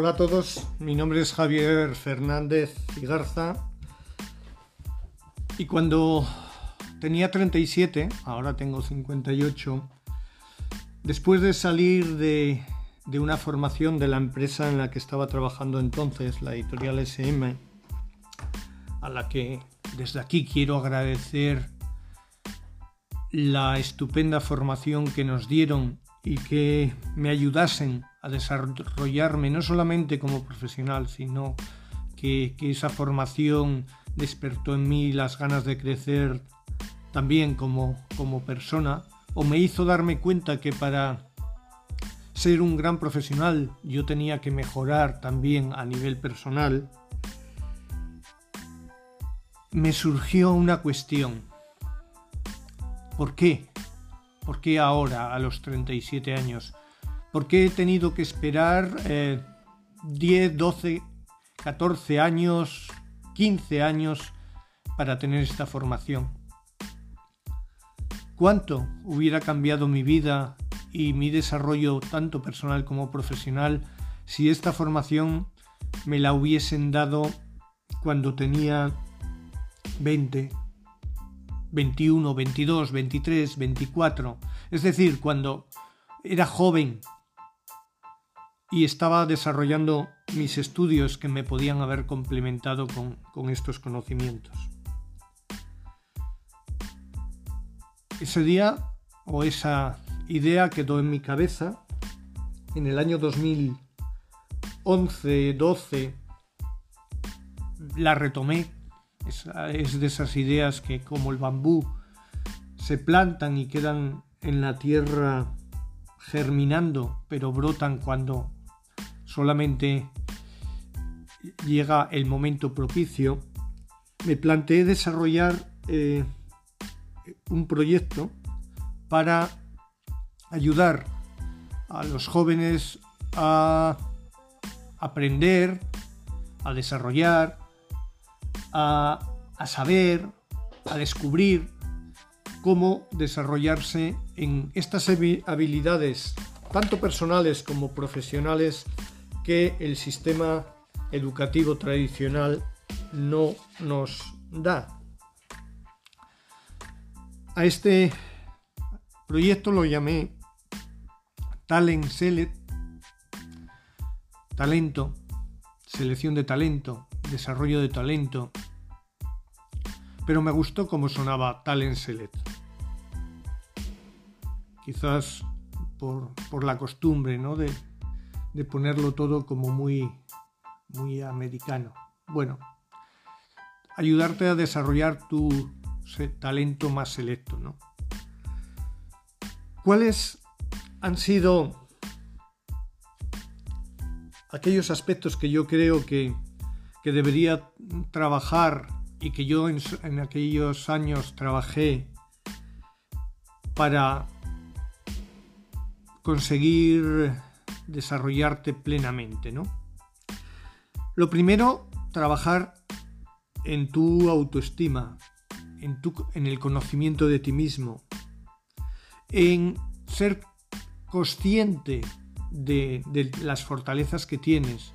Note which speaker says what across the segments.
Speaker 1: Hola a todos, mi nombre es Javier Fernández Garza. Y cuando tenía 37, ahora tengo 58, después de salir de, de una formación de la empresa en la que estaba trabajando entonces, la editorial SM, a la que desde aquí quiero agradecer la estupenda formación que nos dieron y que me ayudasen a desarrollarme no solamente como profesional, sino que, esa formación despertó en mí las ganas de crecer también como, como persona, o me hizo darme cuenta que para ser un gran profesional yo tenía que mejorar también a nivel personal, me surgió una cuestión. ¿Por qué? ¿Por qué ahora, a los 37 años? ¿Por qué he tenido que esperar 10, 12, 14 años, 15 años para tener esta formación? ¿Cuánto hubiera cambiado mi vida y mi desarrollo tanto personal como profesional si esta formación me la hubiesen dado cuando tenía 20, 21, 22, 23, 24. Es decir, cuando era joven y estaba desarrollando mis estudios que me podían haber complementado con, estos conocimientos. Ese día o esa idea quedó en mi cabeza en el año 2011-12. La retomé es, de esas ideas que como el bambú se plantan y quedan en la tierra germinando, pero brotan cuando solamente llega el momento propicio, me planteé desarrollar eh, un proyecto para ayudar a los jóvenes a aprender, a desarrollar, a, saber, a descubrir cómo desarrollarse en estas habilidades, tanto personales como profesionales, que el sistema educativo tradicional no nos da. A este proyecto lo llamé Talent Select, talento, selección de talento, desarrollo de talento, pero me gustó cómo sonaba Talent Select. Quizás por, la costumbre ¿no? de, de, ponerlo todo como muy, muy americano. Bueno, ayudarte a desarrollar tu talento más selecto. ¿no? ¿Cuáles han sido aquellos aspectos que yo creo que que debería trabajar y que yo en, aquellos años trabajé para conseguir desarrollarte plenamente, ¿no? Lo primero, trabajar en tu autoestima, en, tu, en el conocimiento de ti mismo, en ser consciente de, de las fortalezas que tienes,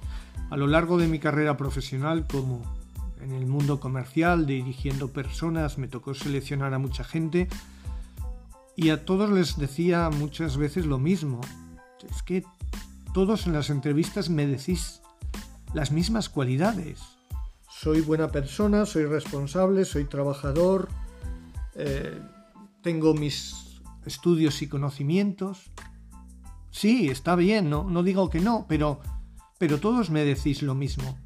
Speaker 1: a lo largo de mi carrera profesional como en el mundo comercial, dirigiendo personas, me tocó seleccionar a mucha gente y a todos les decía muchas veces lo mismo. Es que todos en las entrevistas me decís las mismas cualidades. Soy buena persona, soy responsable, soy trabajador, eh, tengo mis estudios y conocimientos. Sí, está bien, no, no digo que no, pero pero todos me decís lo mismo.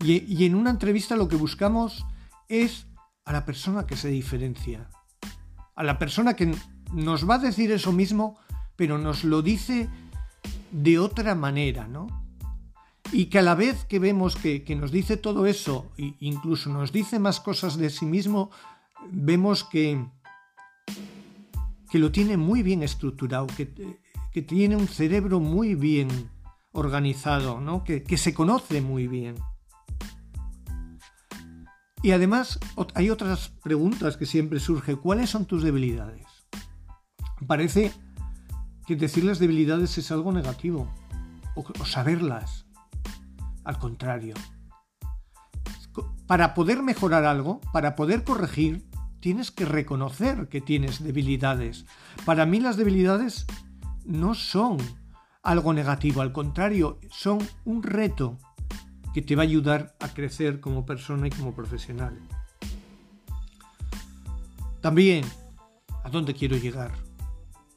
Speaker 1: Y, en una entrevista lo que buscamos es a la persona que se diferencia, a la persona que nos va a decir eso mismo, pero nos lo dice de otra manera, ¿no? Y que a la vez que vemos que, nos dice todo eso, e incluso nos dice más cosas de sí mismo, vemos que, que lo tiene muy bien estructurado, que, que tiene un cerebro muy bien organizado, ¿no? que, se conoce muy bien. Y además hay otras preguntas que siempre surgen. ¿Cuáles son tus debilidades? Parece que decir las debilidades es algo negativo, o, saberlas. Al contrario. Para poder mejorar algo, para poder corregir, tienes que reconocer que tienes debilidades. Para mí las debilidades no son algo negativo, al contrario, son un reto que te va a ayudar a crecer como persona y como profesional. También, ¿a dónde quiero llegar?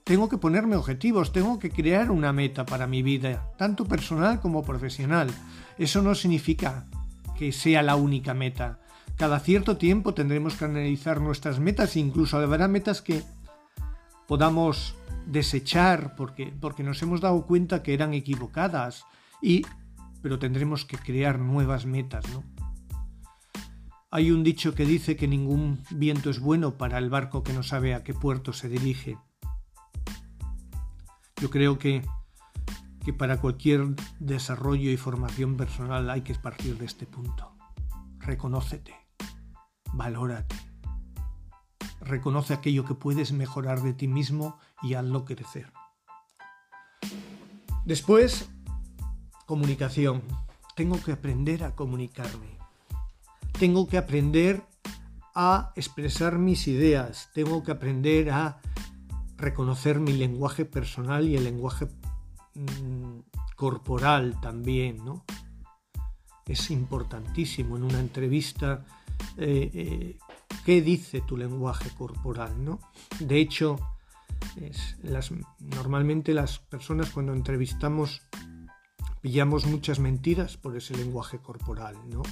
Speaker 1: Tengo que ponerme objetivos, tengo que crear una meta para mi vida, tanto personal como profesional. Eso no significa que sea la única meta. Cada cierto tiempo tendremos que analizar nuestras metas incluso habrá metas que podamos desechar porque, porque nos hemos dado cuenta que eran equivocadas y pero tendremos que crear nuevas metas, ¿no? Hay un dicho que dice que ningún viento es bueno para el barco que no sabe a qué puerto se dirige. Yo creo que, que para cualquier desarrollo y formación personal hay que partir de este punto. Reconócete, valórate, reconoce aquello que puedes mejorar de ti mismo y hazlo crecer. Después, comunicación. Tengo que aprender a comunicarme. Tengo que aprender a expresar mis ideas. Tengo que aprender a reconocer mi lenguaje personal y el lenguaje mm, corporal también, ¿no? Es importantísimo en una entrevista eh, eh, qué dice tu lenguaje corporal, ¿no? De hecho, normalmente las personas cuando entrevistamos pillamos muchas mentiras por ese lenguaje corporal, ¿no?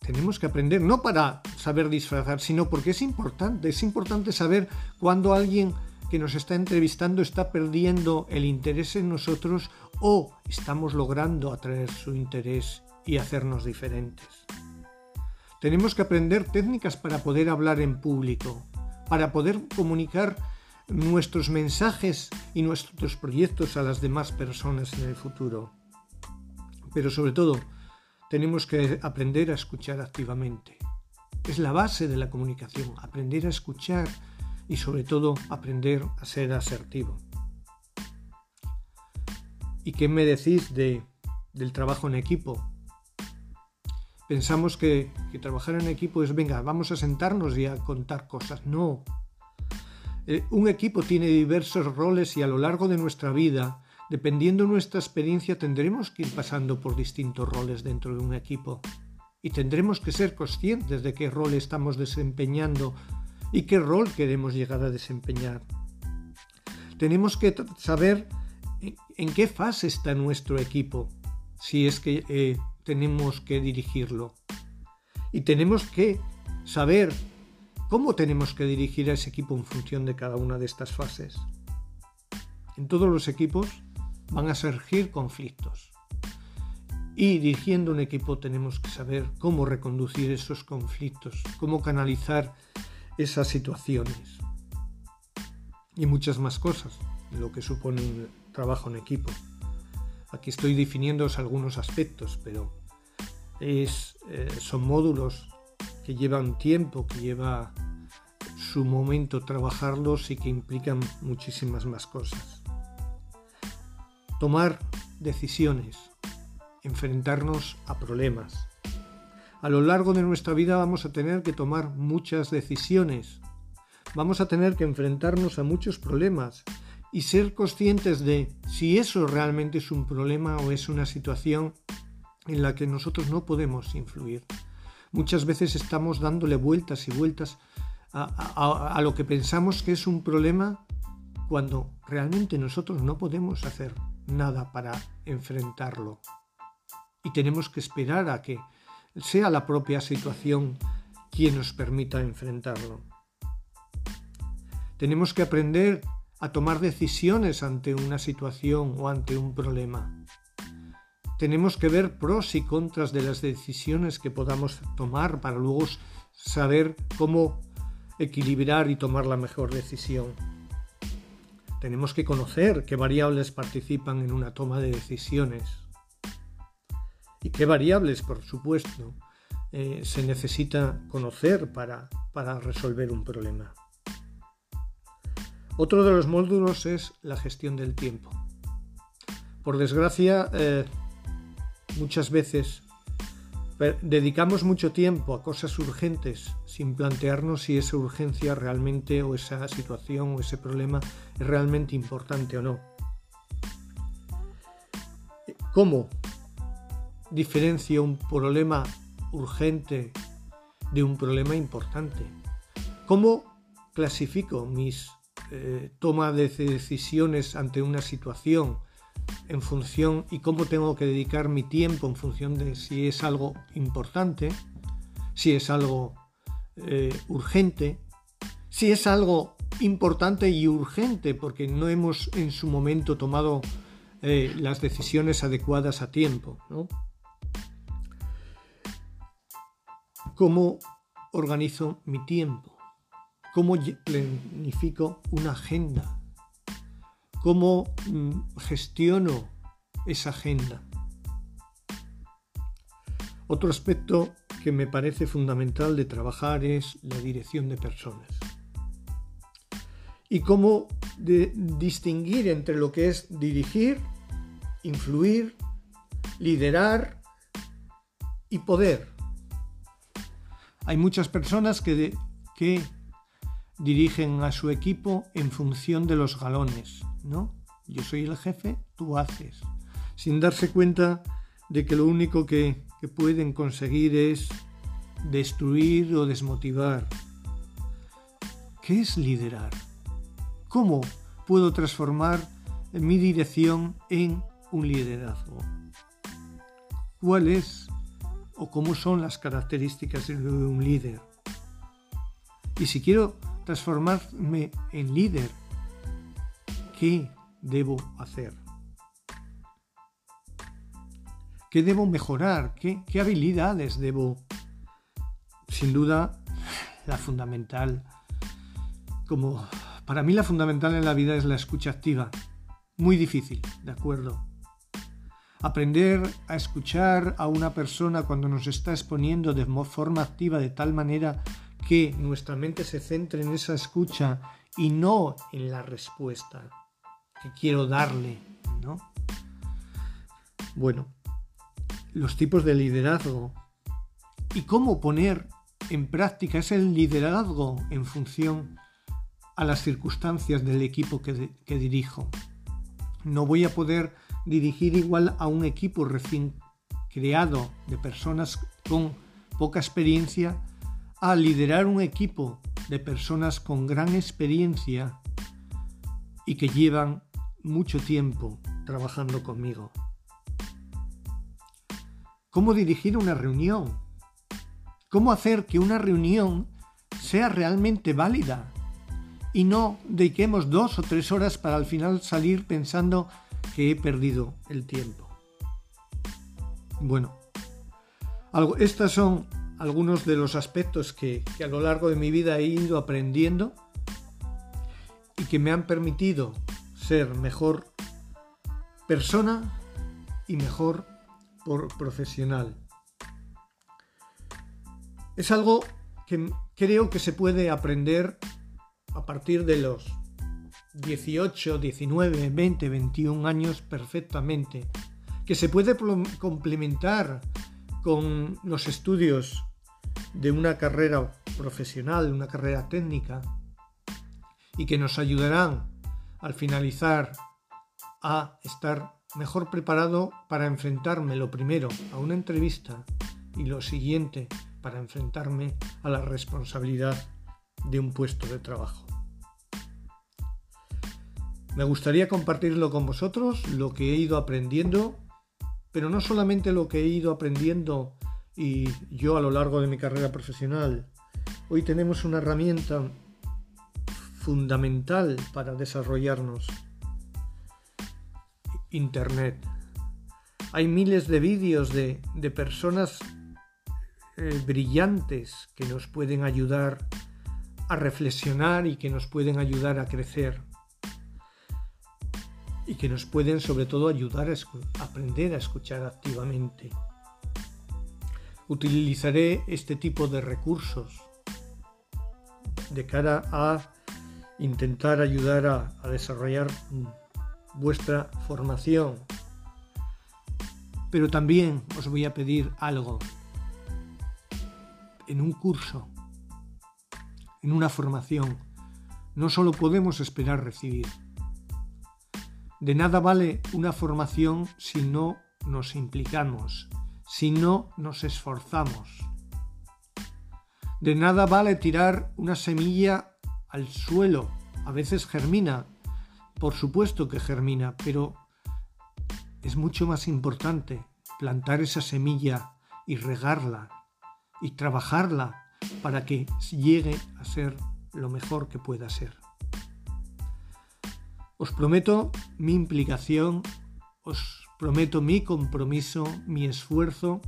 Speaker 1: Tenemos que aprender, no para saber disfrazar, sino porque es importante, es importante saber cuando alguien que nos está entrevistando está perdiendo el interés en nosotros o estamos logrando atraer su interés y hacernos diferentes. Tenemos que aprender técnicas para poder hablar en público, para poder comunicar nuestros mensajes y nuestros proyectos a las demás personas en el futuro. Pero sobre todo, tenemos que aprender a escuchar activamente. Es la base de la comunicación, aprender a escuchar y sobre todo aprender a ser asertivo. ¿Y qué me decís de, del trabajo en equipo? pensamos que, trabajar en equipo es, venga, vamos a sentarnos y a contar cosas. No. Eh, un equipo tiene diversos roles y a lo largo de nuestra vida, dependiendo de nuestra experiencia, tendremos que ir pasando por distintos roles dentro de un equipo. Y tendremos que ser conscientes de qué rol estamos desempeñando y qué rol queremos llegar a desempeñar. Tenemos que saber en qué fase está nuestro equipo, si es que eh, tenemos que dirigirlo. Y tenemos que saber cómo tenemos que dirigir a ese equipo en función de cada una de estas fases. En todos los equipos van a surgir conflictos. Y dirigiendo un equipo tenemos que saber cómo reconducir esos conflictos, cómo canalizar esas situaciones. Y muchas más cosas de lo que supone un trabajo en equipo. Aquí estoy definiendo algunos aspectos, pero es, eh, son módulos que llevan tiempo, que lleva su momento trabajarlos y que implican muchísimas más cosas. Tomar decisiones, enfrentarnos a problemas. A lo largo de nuestra vida vamos a tener que tomar muchas decisiones. Vamos a tener que enfrentarnos a muchos problemas y ser conscientes de si eso realmente es un problema o es una situación en la que nosotros no podemos influir. Muchas veces estamos dándole vueltas y vueltas a, lo que pensamos que es un problema cuando realmente nosotros no podemos hacer nada para enfrentarlo. Y tenemos que esperar a que sea la propia situación quien nos permita enfrentarlo. Tenemos que aprender a tomar decisiones ante una situación o ante un problema. Tenemos que ver pros y contras de las decisiones que podamos tomar para luego saber cómo equilibrar y tomar la mejor decisión. Tenemos que conocer qué variables participan en una toma de decisiones y qué variables, por supuesto, eh, se necesita conocer para, para resolver un problema. Otro de los módulos es la gestión del tiempo. Por desgracia, eh, muchas veces dedicamos mucho tiempo a cosas urgentes sin plantearnos si esa urgencia realmente o esa situación o ese problema es realmente importante o no. ¿Cómo diferencio un problema urgente de un problema importante? ¿Cómo clasifico mis eh, toma de decisiones ante una situación en función y cómo tengo que dedicar mi tiempo en función de si es algo importante, si es algo eh, urgente, si es algo importante y urgente porque no hemos en su momento tomado eh, las decisiones adecuadas a tiempo. ¿Cómo organizo mi tiempo? ¿Cómo planifico una agenda? ¿Cómo mm, gestiono esa agenda? Otro aspecto que me parece fundamental de trabajar es la dirección de personas. Y cómo distinguir entre lo que es dirigir, influir, liderar y poder. Hay muchas personas que, que dirigen a su equipo en función de los galones, ¿no? Yo soy el jefe, tú haces, sin darse cuenta de que lo único que, pueden conseguir es destruir o desmotivar. ¿Qué es liderar? ¿Cómo puedo transformar mi dirección en un liderazgo? ¿Cuál es o cómo son las características de un líder? Y si quiero transformarme en líder, ¿qué debo hacer? ¿Qué debo mejorar? ¿Qué, habilidades debo? Sin duda, la fundamental, como para mí la fundamental en la vida es la escucha activa. Muy difícil, ¿de acuerdo? Aprender a escuchar a una persona cuando nos está exponiendo de forma activa de tal manera que nuestra mente se centre en esa escucha y no en la respuesta que quiero darle, ¿no? Bueno, los tipos de liderazgo y cómo poner en práctica ese liderazgo en función a las circunstancias del equipo que, que dirijo. No voy a poder dirigir igual a un equipo recién creado de personas con poca experiencia a liderar un equipo de personas con gran experiencia y que llevan mucho tiempo trabajando conmigo. ¿Cómo dirigir una reunión? ¿Cómo hacer que una reunión sea realmente válida? Y no dediquemos dos o tres horas para al final salir pensando que he perdido el tiempo. Bueno, estas son algunos de los aspectos que, a lo largo de mi vida he ido aprendiendo y que me han permitido ser mejor persona y mejor por profesional. Es algo que creo que se puede aprender a partir de los 18, 19, 20, 21 años perfectamente, que se puede complementar con los estudios de una carrera profesional, una carrera técnica, y que nos ayudarán al finalizar a estar mejor preparado para enfrentarme lo primero a una entrevista y lo siguiente para enfrentarme a la responsabilidad de un puesto de trabajo. Me gustaría compartirlo con vosotros, lo que he ido aprendiendo, pero no solamente lo que he ido aprendiendo y yo a lo largo de mi carrera profesional. Hoy tenemos una herramienta fundamental para desarrollarnos. Internet. Hay miles de vídeos de, personas eh, brillantes que nos pueden ayudar a reflexionar y que nos pueden ayudar a crecer. Y que nos pueden sobre todo ayudar a aprender a escuchar activamente utilizaré este tipo de recursos de cara a intentar ayudar a, desarrollar vuestra formación Pero también os voy a pedir algo. En un curso, en una formación, no solo podemos esperar recibir. De nada vale una formación si no nos implicamos, si no nos esforzamos. De nada vale tirar una semilla al suelo. A veces germina, por supuesto que germina, pero es mucho más importante plantar esa semilla y regarla y trabajarla para que llegue a ser lo mejor que pueda ser. Os prometo mi implicación, os prometo mi compromiso, mi esfuerzo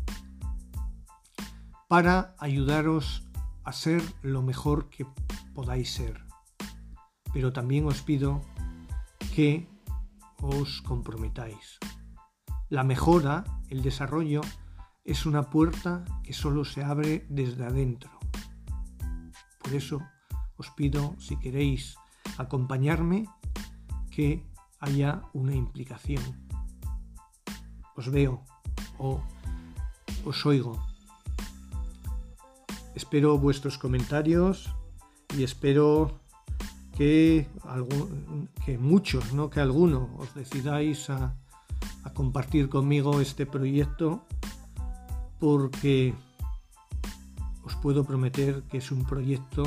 Speaker 1: para ayudaros a ser lo mejor que podáis ser. Pero también os pido que os comprometáis. La mejora, el desarrollo, es una puerta que solo se abre desde adentro. Por eso os pido, si queréis acompañarme, que haya una implicación. Os veo o os oigo. Espero vuestros comentarios y espero que, que muchos, no que alguno, os decidáis a, compartir conmigo este proyecto porque os puedo prometer que es un proyecto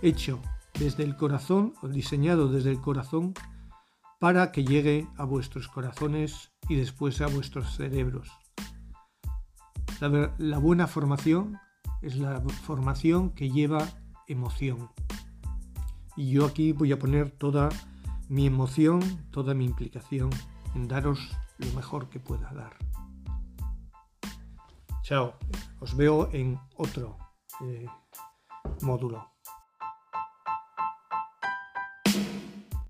Speaker 1: hecho desde el corazón diseñado desde el corazón para que llegue a vuestros corazones y después a vuestros cerebros. La buena formación es la formación que lleva emoción. Y yo aquí voy a poner toda mi emoción, toda mi implicación en daros lo mejor que pueda dar. Chao, os veo en otro eh, módulo.